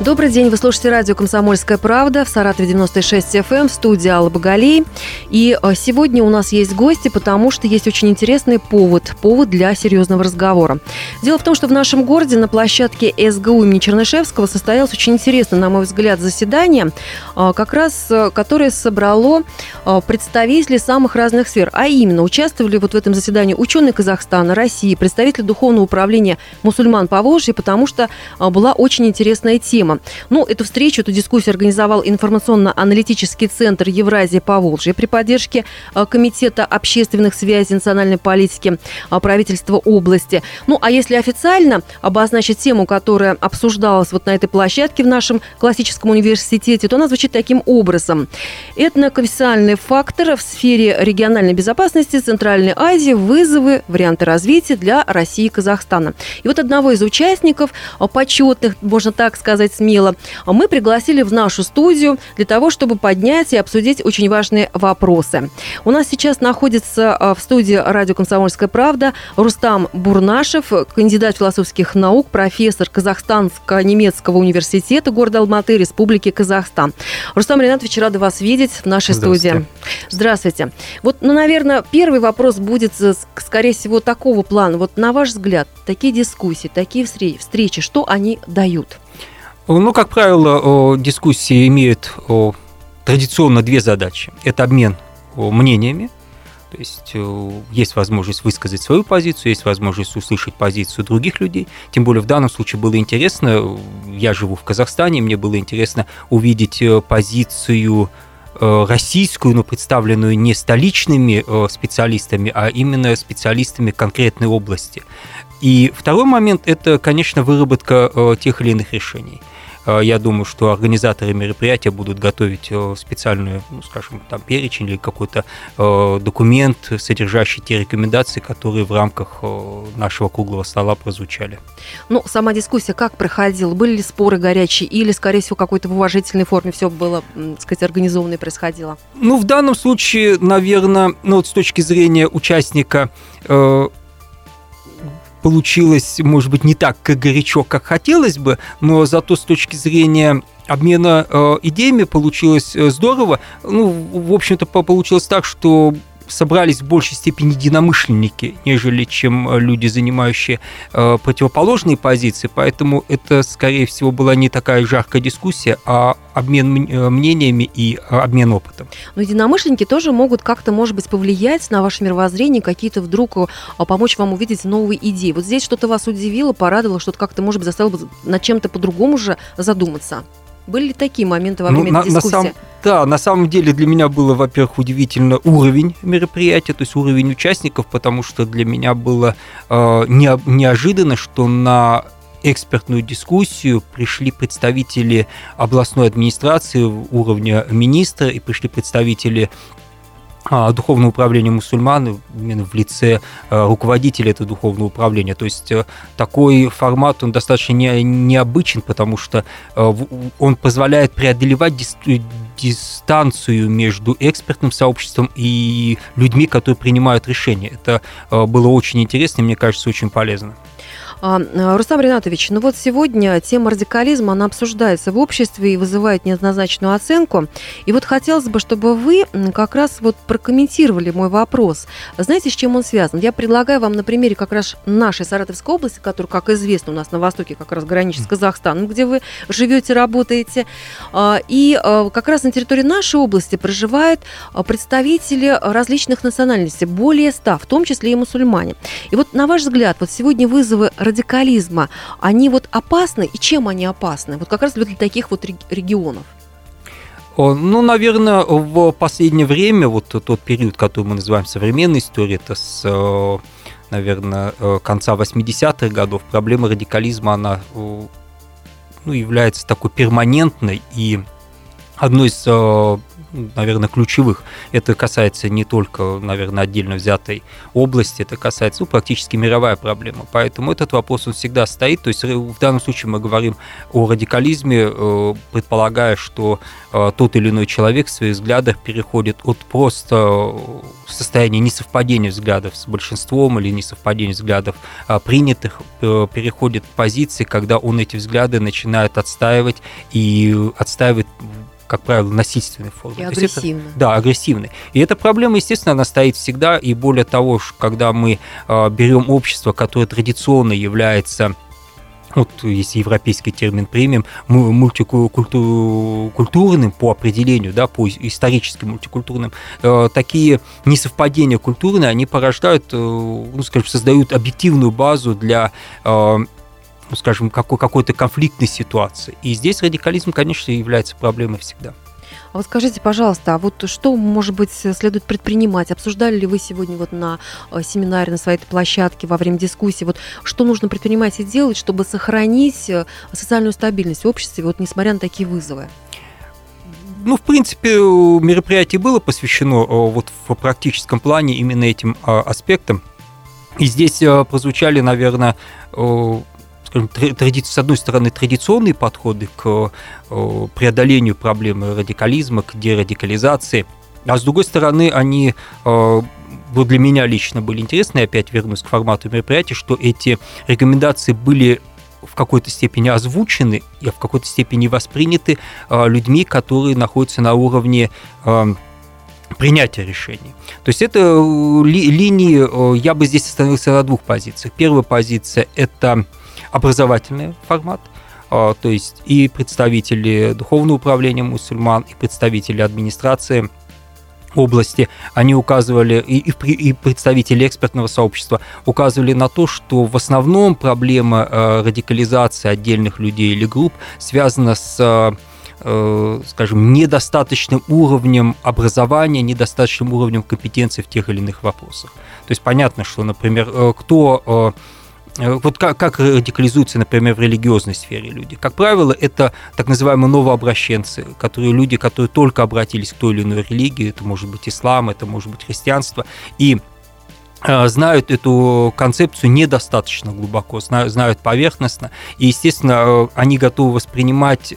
Добрый день, вы слушаете радио «Комсомольская правда» в Саратове 96 FM, в студии Алла Багалей. И э, сегодня у нас есть гости, потому что есть очень интересный повод, повод для серьезного разговора. Дело в том, что в нашем городе на площадке СГУ имени Чернышевского состоялось очень интересное, на мой взгляд, заседание, э, как раз э, которое собрало представителей самых разных сфер. А именно, участвовали вот в этом заседании ученые Казахстана, России, представители Духовного управления мусульман по Волжье, потому что была очень интересная тема тема. Ну, эту встречу, эту дискуссию организовал информационно-аналитический центр Евразия по Волжье при поддержке э, Комитета общественных связей национальной политики э, правительства области. Ну, а если официально обозначить тему, которая обсуждалась вот на этой площадке в нашем классическом университете, то она звучит таким образом. Этноконфессиональный фактор в сфере региональной безопасности Центральной Азии, вызовы, варианты развития для России и Казахстана. И вот одного из участников, э, почетных, можно так сказать, смело, мы пригласили в нашу студию для того, чтобы поднять и обсудить очень важные вопросы. У нас сейчас находится а, в студии радио «Комсомольская правда» Рустам Бурнашев, кандидат философских наук, профессор Казахстанско-немецкого университета города Алматы, Республики Казахстан. Рустам Ринатович, рада вас видеть в нашей Здравствуйте. студии. Здравствуйте. Вот, ну, наверное, первый вопрос будет, скорее всего, такого плана. Вот на ваш взгляд, такие дискуссии, такие встречи, что они дают? Ну, как правило, дискуссии имеют традиционно две задачи. Это обмен мнениями, то есть есть возможность высказать свою позицию, есть возможность услышать позицию других людей. Тем более в данном случае было интересно, я живу в Казахстане, мне было интересно увидеть позицию российскую, но представленную не столичными специалистами, а именно специалистами конкретной области. И второй момент – это, конечно, выработка тех или иных решений – я думаю, что организаторы мероприятия будут готовить э, специальную, ну, скажем, там перечень или какой-то э, документ, содержащий те рекомендации, которые в рамках нашего круглого стола прозвучали. Ну, сама дискуссия как проходила? Были ли споры горячие или, скорее всего, какой-то в уважительной форме все было, так сказать, организованно и происходило? Ну, в данном случае, наверное, ну, вот с точки зрения участника получилось, может быть, не так как горячо, как хотелось бы, но зато с точки зрения обмена э, идеями получилось э, здорово. Ну, в общем-то, получилось так, что собрались в большей степени единомышленники, нежели чем э, люди, занимающие э, противоположные позиции, поэтому это, скорее всего, была не такая жаркая дискуссия, а обмен э, мнениями и обмен опытом. Но единомышленники тоже могут как-то, может быть, повлиять на ваше мировоззрение, какие-то вдруг помочь вам увидеть новые идеи. Вот здесь что-то вас удивило, порадовало, что-то как-то, может быть, заставило над чем-то по-другому же задуматься? Были ли такие моменты во ну, время ну, на, дискуссии? На сам, да, на самом деле для меня было, во-первых, удивительно уровень мероприятия, то есть уровень участников, потому что для меня было э, не, неожиданно, что на экспертную дискуссию пришли представители областной администрации уровня министра и пришли представители а, духовного управления мусульман именно в лице а, руководителя этого духовного управления. То есть э, такой формат, он достаточно не, необычен, потому что э, он позволяет преодолевать дистанцию между экспертным сообществом и людьми, которые принимают решения. Это э, было очень интересно и, мне кажется, очень полезно. А, а, Рустам Ринатович, ну вот сегодня тема радикализма, она обсуждается в обществе и вызывает неоднозначную оценку. И вот хотелось бы, чтобы вы как раз вот прокомментировали мой вопрос. Знаете, с чем он связан? Я предлагаю вам на примере как раз нашей Саратовской области, которая, как известно, у нас на востоке как раз граничит с Казахстаном, где вы живете, работаете. А, и как раз на территории нашей области проживают представители различных национальностей, более ста, в том числе и мусульмане. И вот на ваш взгляд, вот сегодня вызовы радикализма, они вот опасны, и чем они опасны? Вот как раз для таких вот регионов. Ну, наверное, в последнее время, вот тот период, который мы называем современной историей, это с, э, наверное, э, конца 80-х годов, проблема радикализма, она ну, является такой перманентной и одной из наверное, ключевых. Это касается не только, наверное, отдельно взятой области, это касается ну, практически мировая проблема. Поэтому этот вопрос он всегда стоит. То есть в данном случае мы говорим о радикализме, э, предполагая, что э, тот или иной человек в своих взглядах переходит от просто состояния несовпадения взглядов с большинством или несовпадения взглядов принятых, переходит к позиции, когда он эти взгляды начинает отстаивать и отстаивает как правило, насильственной формы. И агрессивно. Это, да, агрессивной. И эта проблема, естественно, она стоит всегда. И более того, когда мы э, берем общество, которое традиционно является вот если европейский термин примем, мультикультурным по определению, да, по исторически мультикультурным, э, такие несовпадения культурные, они порождают, э, ну, скажем, создают объективную базу для э, ну, скажем, какой- какой-то конфликтной ситуации. И здесь радикализм, конечно, является проблемой всегда. А вот скажите, пожалуйста, а вот что, может быть, следует предпринимать? Обсуждали ли вы сегодня вот на э, семинаре, на своей площадке во время дискуссии, вот что нужно предпринимать и делать, чтобы сохранить э, социальную стабильность в обществе, вот несмотря на такие вызовы? Ну, в принципе, мероприятие было посвящено э, вот в практическом плане именно этим аспектам. И здесь прозвучали, наверное, скажем, тради... с одной стороны, традиционные подходы к преодолению проблемы радикализма, к дерадикализации, а с другой стороны, они вот для меня лично были интересны, опять вернусь к формату мероприятия, что эти рекомендации были в какой-то степени озвучены и в какой-то степени восприняты людьми, которые находятся на уровне принятия решений. То есть это ли, линии, я бы здесь остановился на двух позициях. Первая позиция – это образовательный формат, а, то есть и представители Духовного управления мусульман, и представители администрации области, они указывали, и, и представители экспертного сообщества указывали на то, что в основном проблема а, радикализации отдельных людей или групп связана с э, скажем, недостаточным уровнем образования, недостаточным уровнем компетенции в тех или иных вопросах. То есть понятно, что, например, э, кто э, Э, вот как, как радикализуются, например, в религиозной сфере люди? Как правило, это так называемые новообращенцы, которые люди, которые только обратились к той или иной религии, это может быть ислам, это может быть христианство, и э, знают эту концепцию недостаточно глубоко, знают поверхностно, и, естественно, э, они готовы воспринимать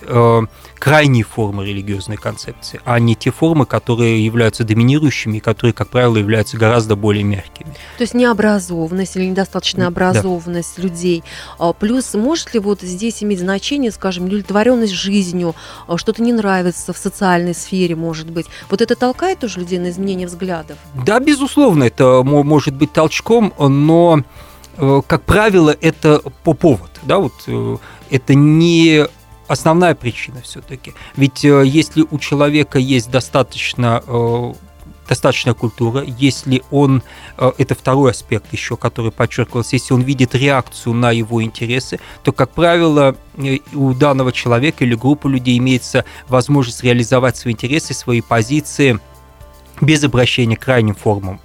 крайние формы религиозной концепции, а не те формы, которые являются доминирующими и которые, как правило, являются гораздо более мягкими. То есть необразованность или недостаточная образованность да. людей. А, плюс может ли вот здесь иметь значение, скажем, удовлетворенность жизнью, а, что-то не нравится в социальной сфере, может быть. Вот это толкает тоже людей на изменение взглядов? Да, безусловно, это может быть толчком, но э, как правило, это по повод, да, вот э, это не основная причина все-таки. Ведь э, если у человека есть достаточно достаточная культура, если он, это второй аспект еще, который подчеркивался, если он видит реакцию на его интересы, то, как правило, у данного человека или группы людей имеется возможность реализовать свои интересы, свои позиции без обращения к крайним формам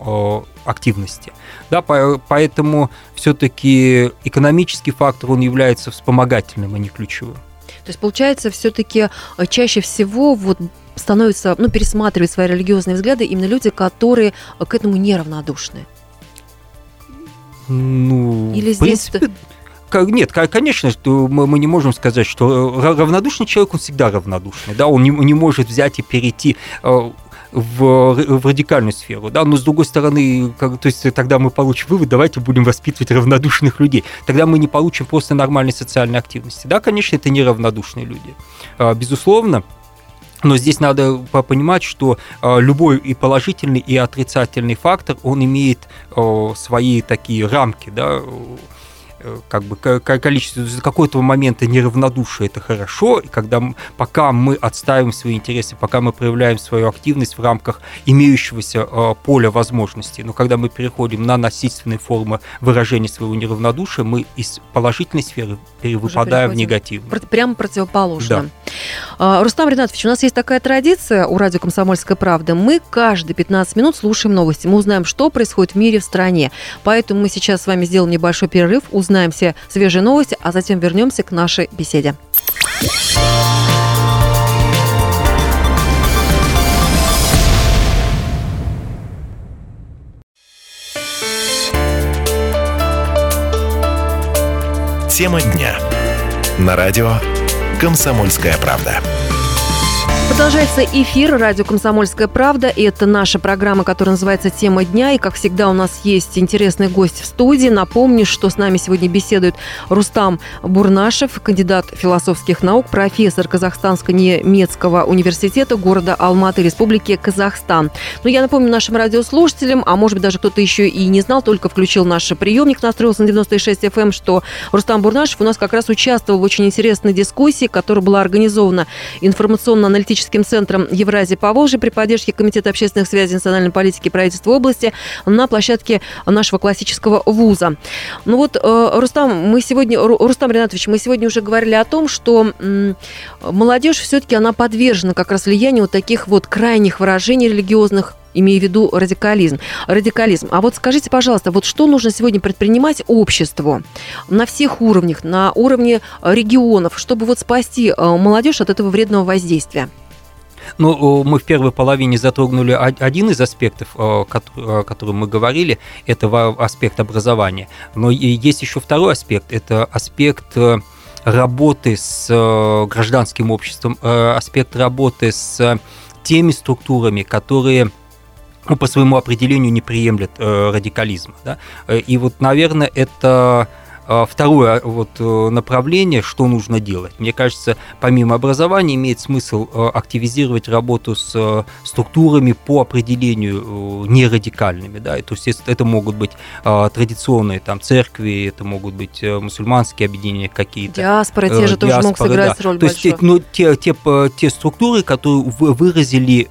активности. Да, поэтому все-таки экономический фактор, он является вспомогательным, а не ключевым. То есть, получается, все-таки э, чаще всего вот становятся, ну, пересматривают свои религиозные взгляды именно люди, которые э, к этому неравнодушны. Ну, Или в здесь... принципе, нет, конечно, что мы не можем сказать, что э, равнодушный человек, он всегда равнодушный, да, он не, не может взять и перейти в, в радикальную сферу, да, но с другой стороны, как, то есть тогда мы получим вывод, давайте будем воспитывать равнодушных людей, тогда мы не получим просто нормальной социальной активности, да, конечно, это не равнодушные люди, а, безусловно, но здесь надо понимать, что а, любой и положительный, и отрицательный фактор, он имеет свои такие рамки, да, как бы количество до какого-то момента неравнодушия это хорошо, и когда пока мы отстаиваем свои интересы, пока мы проявляем свою активность в рамках имеющегося э, поля возможностей, но когда мы переходим на насильственные формы выражения своего неравнодушия, мы из положительной сферы перевыпадаем в негативную. Прямо противоположно. Да. Рустам Ринатович, у нас есть такая традиция у радио «Комсомольская правда». Мы каждые 15 минут слушаем новости. Мы узнаем, что происходит в мире, в стране. Поэтому мы сейчас с вами сделаем небольшой перерыв, узнаем узнаем все свежие новости, а затем вернемся к нашей беседе. Тема дня. На радио «Комсомольская правда». Продолжается эфир радио «Комсомольская правда». И это наша программа, которая называется «Тема дня». И, как всегда, у нас есть интересный гость в студии. Напомню, что с нами сегодня беседует Рустам Бурнашев, кандидат философских наук, профессор Казахстанско-немецкого университета города Алматы, Республики Казахстан. Но я напомню нашим радиослушателям, а может быть даже кто-то еще и не знал, только включил наш приемник, настроился на 96 FM, эм, что Рустам Бурнашев у нас как раз участвовал в очень интересной дискуссии, которая была организована информационно-аналитической аналитическим центром Евразии по Волжье при поддержке Комитета общественных связей национальной политики и правительства области на площадке нашего классического вуза. Ну вот, э, Рустам, мы сегодня, Рустам Ринатович, мы сегодня уже говорили о том, что молодежь все-таки она подвержена как раз влиянию вот таких вот крайних выражений религиозных, имею в виду радикализм. Радикализм. А вот скажите, пожалуйста, вот что нужно сегодня предпринимать обществу на всех уровнях, на уровне регионов, чтобы вот спасти э, молодежь от этого вредного воздействия? Ну, мы в первой половине затронули один из аспектов, о котором мы говорили, это аспект образования. Но есть еще второй аспект, это аспект э, работы с э, гражданским обществом, э, аспект работы с теми структурами, которые ну, по своему определению не приемлет радикализма. Да? И вот, наверное, это второе вот э, направление, что нужно делать. Мне кажется, помимо образования имеет смысл э, активизировать работу с э, структурами по определению нерадикальными. Да? То есть это могут быть а, традиционные там, церкви, это могут быть мусульманские объединения какие-то. Диаспора те же тоже могут сыграть да. роль То большую. есть ну, те, те, те структуры, которые выразили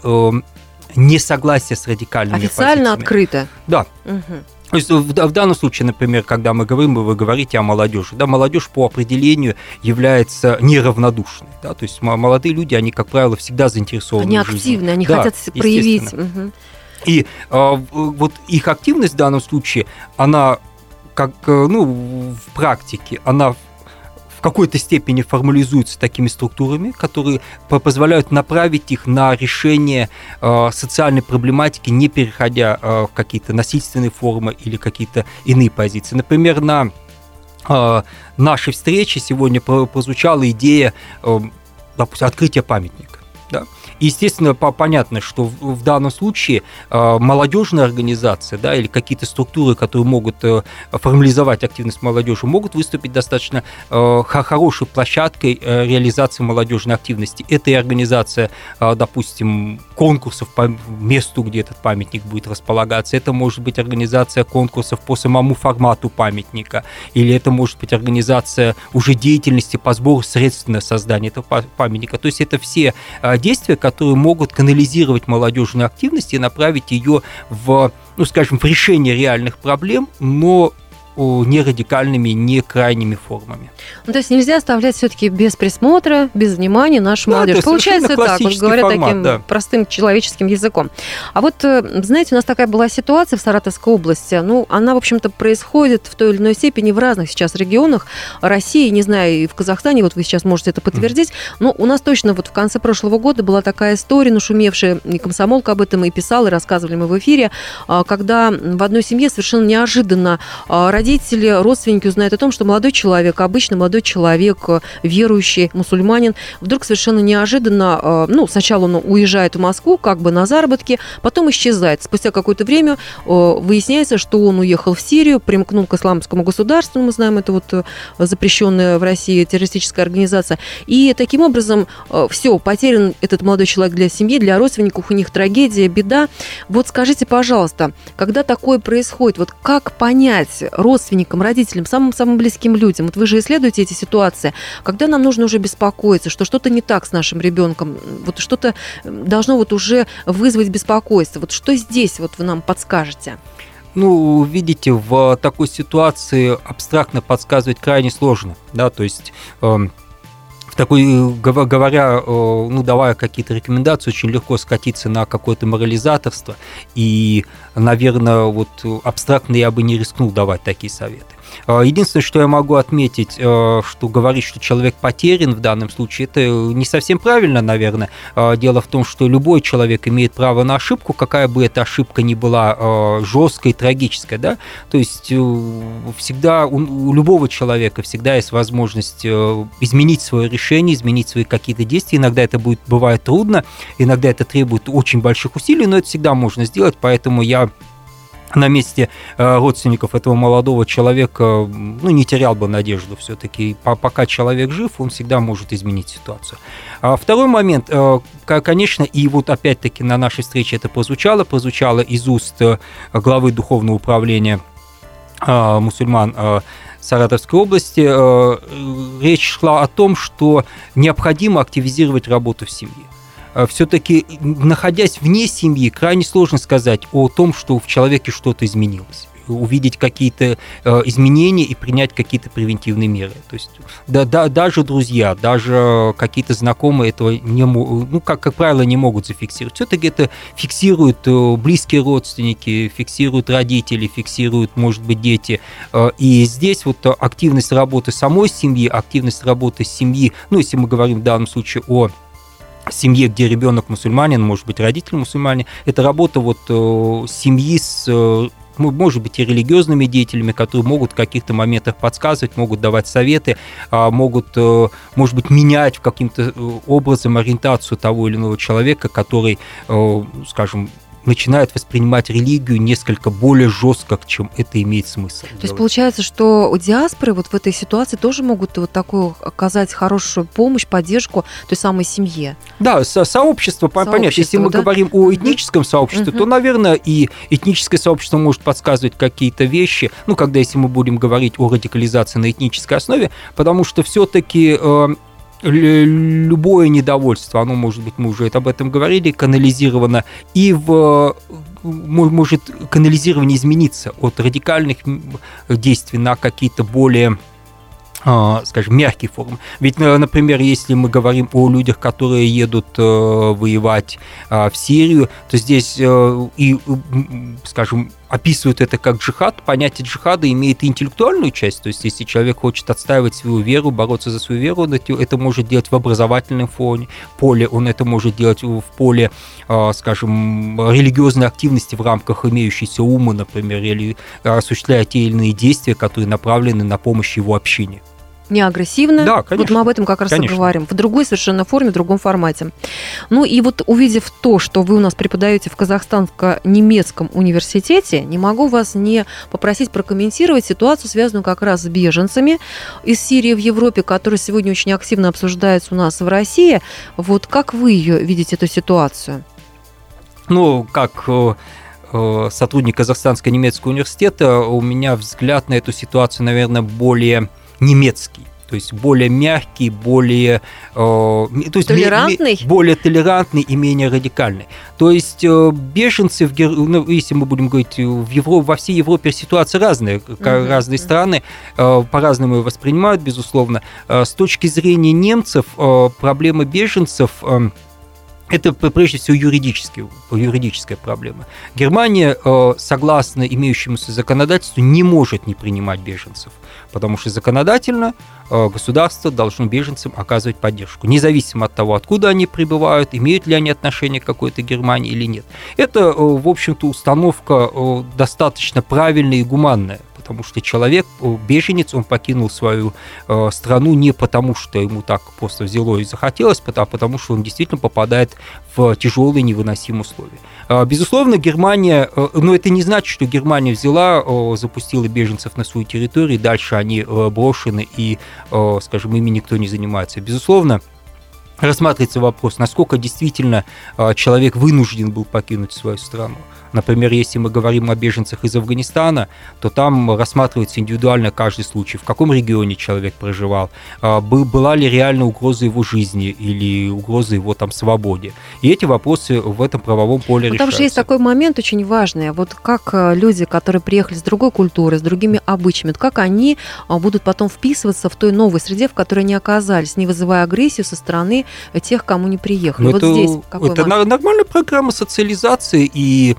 несогласие с радикальными Официально позициями. открыто. Да. Угу. То есть в, в данном случае, например, когда мы говорим, вы говорите о молодежи, да, молодежь по определению является неравнодушной, да, то есть молодые люди, они, как правило, всегда заинтересованы они в жизни. активны, они да, хотят проявить. Угу. И э, вот их активность в данном случае, она как, э, ну, в практике, она какой-то степени формализуются такими структурами, которые позволяют направить их на решение э, социальной проблематики, не переходя э, в какие-то насильственные формы или какие-то иные позиции. Например, на э, нашей встрече сегодня прозвучала идея, допустим, открытия памятника. Да? Естественно, понятно, что в, данном случае э, молодежная организация да, или какие-то структуры, которые могут э, формализовать активность молодежи, могут выступить достаточно э, хорошей площадкой реализации молодежной активности. Это и организация, допустим, конкурсов по месту, где этот памятник будет располагаться. Это может быть организация конкурсов по самому формату памятника. Или это может быть организация уже деятельности по сбору средств на создание этого памятника. То есть это все действия, которые могут канализировать молодежную активность и направить ее в, ну, скажем, в решение реальных проблем, но не радикальными, не крайними формами. Ну, то есть нельзя оставлять все-таки без присмотра, без внимания нашу да, молодежь. Получается так, вот говоря формат, таким да. простым человеческим языком. А вот, э, знаете, у нас такая была ситуация в Саратовской области. Ну, она, в общем-то, происходит в той или иной степени в разных сейчас регионах России, не знаю, и в Казахстане, вот вы сейчас можете это подтвердить. Но у нас точно вот в конце прошлого года была такая история, нашумевшая, и комсомолка об этом и писала, и рассказывали мы в эфире, а, когда в одной семье совершенно неожиданно родители родители, родственники узнают о том, что молодой человек, обычный молодой человек, э, верующий, мусульманин, вдруг совершенно неожиданно, э, ну, сначала он уезжает в Москву как бы на заработки, потом исчезает. Спустя какое-то время э, выясняется, что он уехал в Сирию, примкнул к исламскому государству, мы знаем, это вот запрещенная в России террористическая организация. И таким образом все, потерян этот молодой человек для семьи, для родственников, у них трагедия, беда. Вот скажите, пожалуйста, когда такое происходит, вот как понять, родственникам, родственникам, родителям, самым-самым близким людям. Вот вы же исследуете эти ситуации. Когда нам нужно уже беспокоиться, что что-то не так с нашим ребенком, вот что-то должно вот уже вызвать беспокойство. Вот что здесь вот вы нам подскажете? Ну, видите, в такой ситуации абстрактно подсказывать крайне сложно, да, то есть эм, такой, говоря, ну, давая какие-то рекомендации, очень легко скатиться на какое-то морализаторство. И, наверное, вот абстрактно я бы не рискнул давать такие советы. Единственное, что я могу отметить, что говорить, что человек потерян в данном случае, это не совсем правильно, наверное. Дело в том, что любой человек имеет право на ошибку, какая бы эта ошибка ни была жесткой, трагической, да, то есть всегда у, любого человека всегда есть возможность изменить свое решение, изменить свои какие-то действия. Иногда это будет, бывает трудно, иногда это требует очень больших усилий, но это всегда можно сделать, поэтому я на месте э, родственников этого молодого человека ну, не терял бы надежду все-таки. Пока человек жив, он всегда может изменить ситуацию. А второй момент, э, конечно, и вот опять-таки на нашей встрече это прозвучало, прозвучало из уст э, главы Духовного управления мусульман Саратовской области, речь шла о том, что необходимо активизировать работу в семье. Э, все-таки, находясь вне семьи, крайне сложно сказать о том, что в человеке что-то изменилось увидеть какие-то э, изменения и принять какие-то превентивные меры. То есть да, да, даже друзья, даже какие-то знакомые этого не ну, как, как правило, не могут зафиксировать. Все-таки это фиксируют э, близкие родственники, фиксируют родители, фиксируют, может быть, дети. Э, и здесь вот активность работы самой семьи, активность работы семьи, ну, если мы говорим в данном случае о семье, где ребенок мусульманин, может быть, родитель мусульмане, это работа вот э, семьи с э, может быть, и религиозными деятелями, которые могут в каких-то моментах подсказывать, могут давать советы, а, могут, э, может быть, менять каким-то образом ориентацию того или иного человека, который, скажем, начинают воспринимать религию несколько более жестко, чем это имеет смысл. То делать. есть получается, что у диаспоры вот в этой ситуации тоже могут вот такую оказать хорошую помощь, поддержку той самой семье. Да, со сообщество, понятно. Если мы да? говорим о этническом угу. сообществе, угу. то, наверное, и этническое сообщество может подсказывать какие-то вещи, ну, когда если мы будем говорить о радикализации на этнической основе, потому что все-таки э, любое недовольство, оно, может быть, мы уже об этом говорили, канализировано и в может канализирование измениться от радикальных действий на какие-то более а, скажем, мягкие формы. Ведь, например, если мы говорим о людях, которые едут э, воевать а, в Сирию, то здесь э, и, скажем, описывают это как джихад. Понятие джихада имеет интеллектуальную часть, то есть если человек хочет отстаивать свою веру, бороться за свою веру, он это может делать в образовательном фоне, поле, он это может делать в поле, а, скажем, религиозной активности в рамках имеющейся ума, например, или осуществляя те или иные действия, которые направлены на помощь его общине не агрессивно. Да, конечно. Вот мы об этом как раз конечно. и говорим. В другой совершенно форме, в другом формате. Ну и вот увидев то, что вы у нас преподаете в Казахстанско-немецком университете, не могу вас не попросить прокомментировать ситуацию, связанную как раз с беженцами из Сирии в Европе, которая сегодня очень активно обсуждается у нас в России. Вот как вы ее видите, эту ситуацию? Ну, как э, э, сотрудник Казахстанского немецкого университета, у меня взгляд на эту ситуацию, наверное, более немецкий то есть более мягкий, более, э, то есть толерантный? Ме, более толерантный и менее радикальный. То есть э, беженцы, в, ну, если мы будем говорить, в Европе, во всей Европе ситуация разная, угу, разные страны э, по-разному воспринимают, безусловно. Э, с точки зрения немцев э, проблема беженцев э, это прежде всего юридические, юридическая проблема. Германия, э, согласно имеющемуся законодательству, не может не принимать беженцев, потому что законодательно э, государство должно беженцам оказывать поддержку, независимо от того, откуда они прибывают, имеют ли они отношение к какой-то Германии или нет. Это, э, в общем-то, установка достаточно правильная и гуманная потому что человек, беженец, он покинул свою э, страну не потому, что ему так просто взяло и захотелось, а потому что он действительно попадает в тяжелые невыносимые условия. Э, безусловно, Германия, э, но это не значит, что Германия взяла, запустила беженцев на свою территорию, и дальше они э, брошены и, скажем, ими никто не занимается. Безусловно, рассматривается вопрос, насколько действительно человек вынужден был покинуть свою страну. Например, если мы говорим о беженцах из Афганистана, то там рассматривается индивидуально каждый случай, в каком регионе человек проживал, а, была ли реально угроза его жизни или угроза его там свободе. И эти вопросы в этом правовом поле Но решаются. Там же есть такой момент очень важный. Вот как э, люди, которые приехали с другой культуры, с другими обычаями, как они а, будут потом вписываться в той новой среде, в которой они оказались, не вызывая агрессию со стороны тех, кому не приехали. Но ну, вот это, здесь какой это нормальная программа социализации и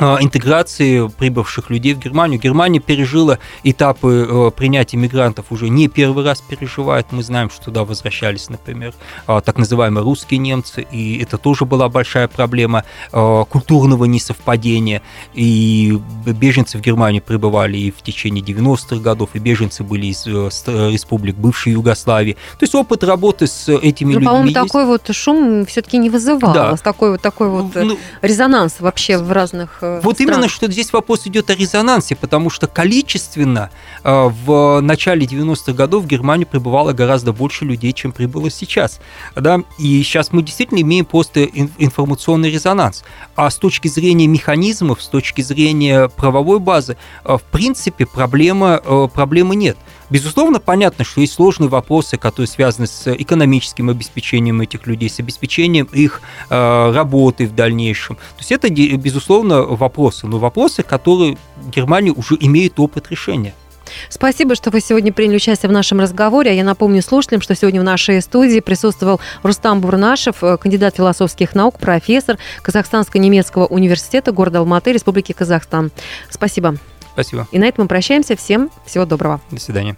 интеграции прибывших людей в Германию. Германия пережила этапы э, принятия мигрантов уже не первый раз переживает. Мы знаем, что туда возвращались, например, э, так называемые русские немцы, и это тоже была большая проблема культурного несовпадения. И беженцы в Германию прибывали и в течение 90-х годов, и беженцы были из республик бывшей Югославии. То есть опыт работы с этими ну, людьми По-моему, такой вот шум все-таки не вызывал. Да. Такой вот такой вот ну, резонанс вообще в разных вот стран. именно, что здесь вопрос идет о резонансе, потому что количественно э, в начале 90-х годов в Германию прибывало гораздо больше людей, чем прибыло сейчас. Да? И сейчас мы действительно имеем просто информационный резонанс. А с точки зрения механизмов, с точки зрения правовой базы, э, в принципе, проблема, э, проблемы нет. Безусловно, понятно, что есть сложные вопросы, которые связаны с экономическим обеспечением этих людей, с обеспечением их э, работы в дальнейшем. То есть это, безусловно, вопросы, но вопросы, которые Германия уже имеет опыт решения. Спасибо, что вы сегодня приняли участие в нашем разговоре. А я напомню слушателям, что сегодня в нашей студии присутствовал Рустам Бурнашев, э, кандидат философских наук, профессор Казахстанско-немецкого университета города Алматы, Республики Казахстан. Спасибо. Спасибо. И на этом мы прощаемся. Всем всего доброго. До свидания.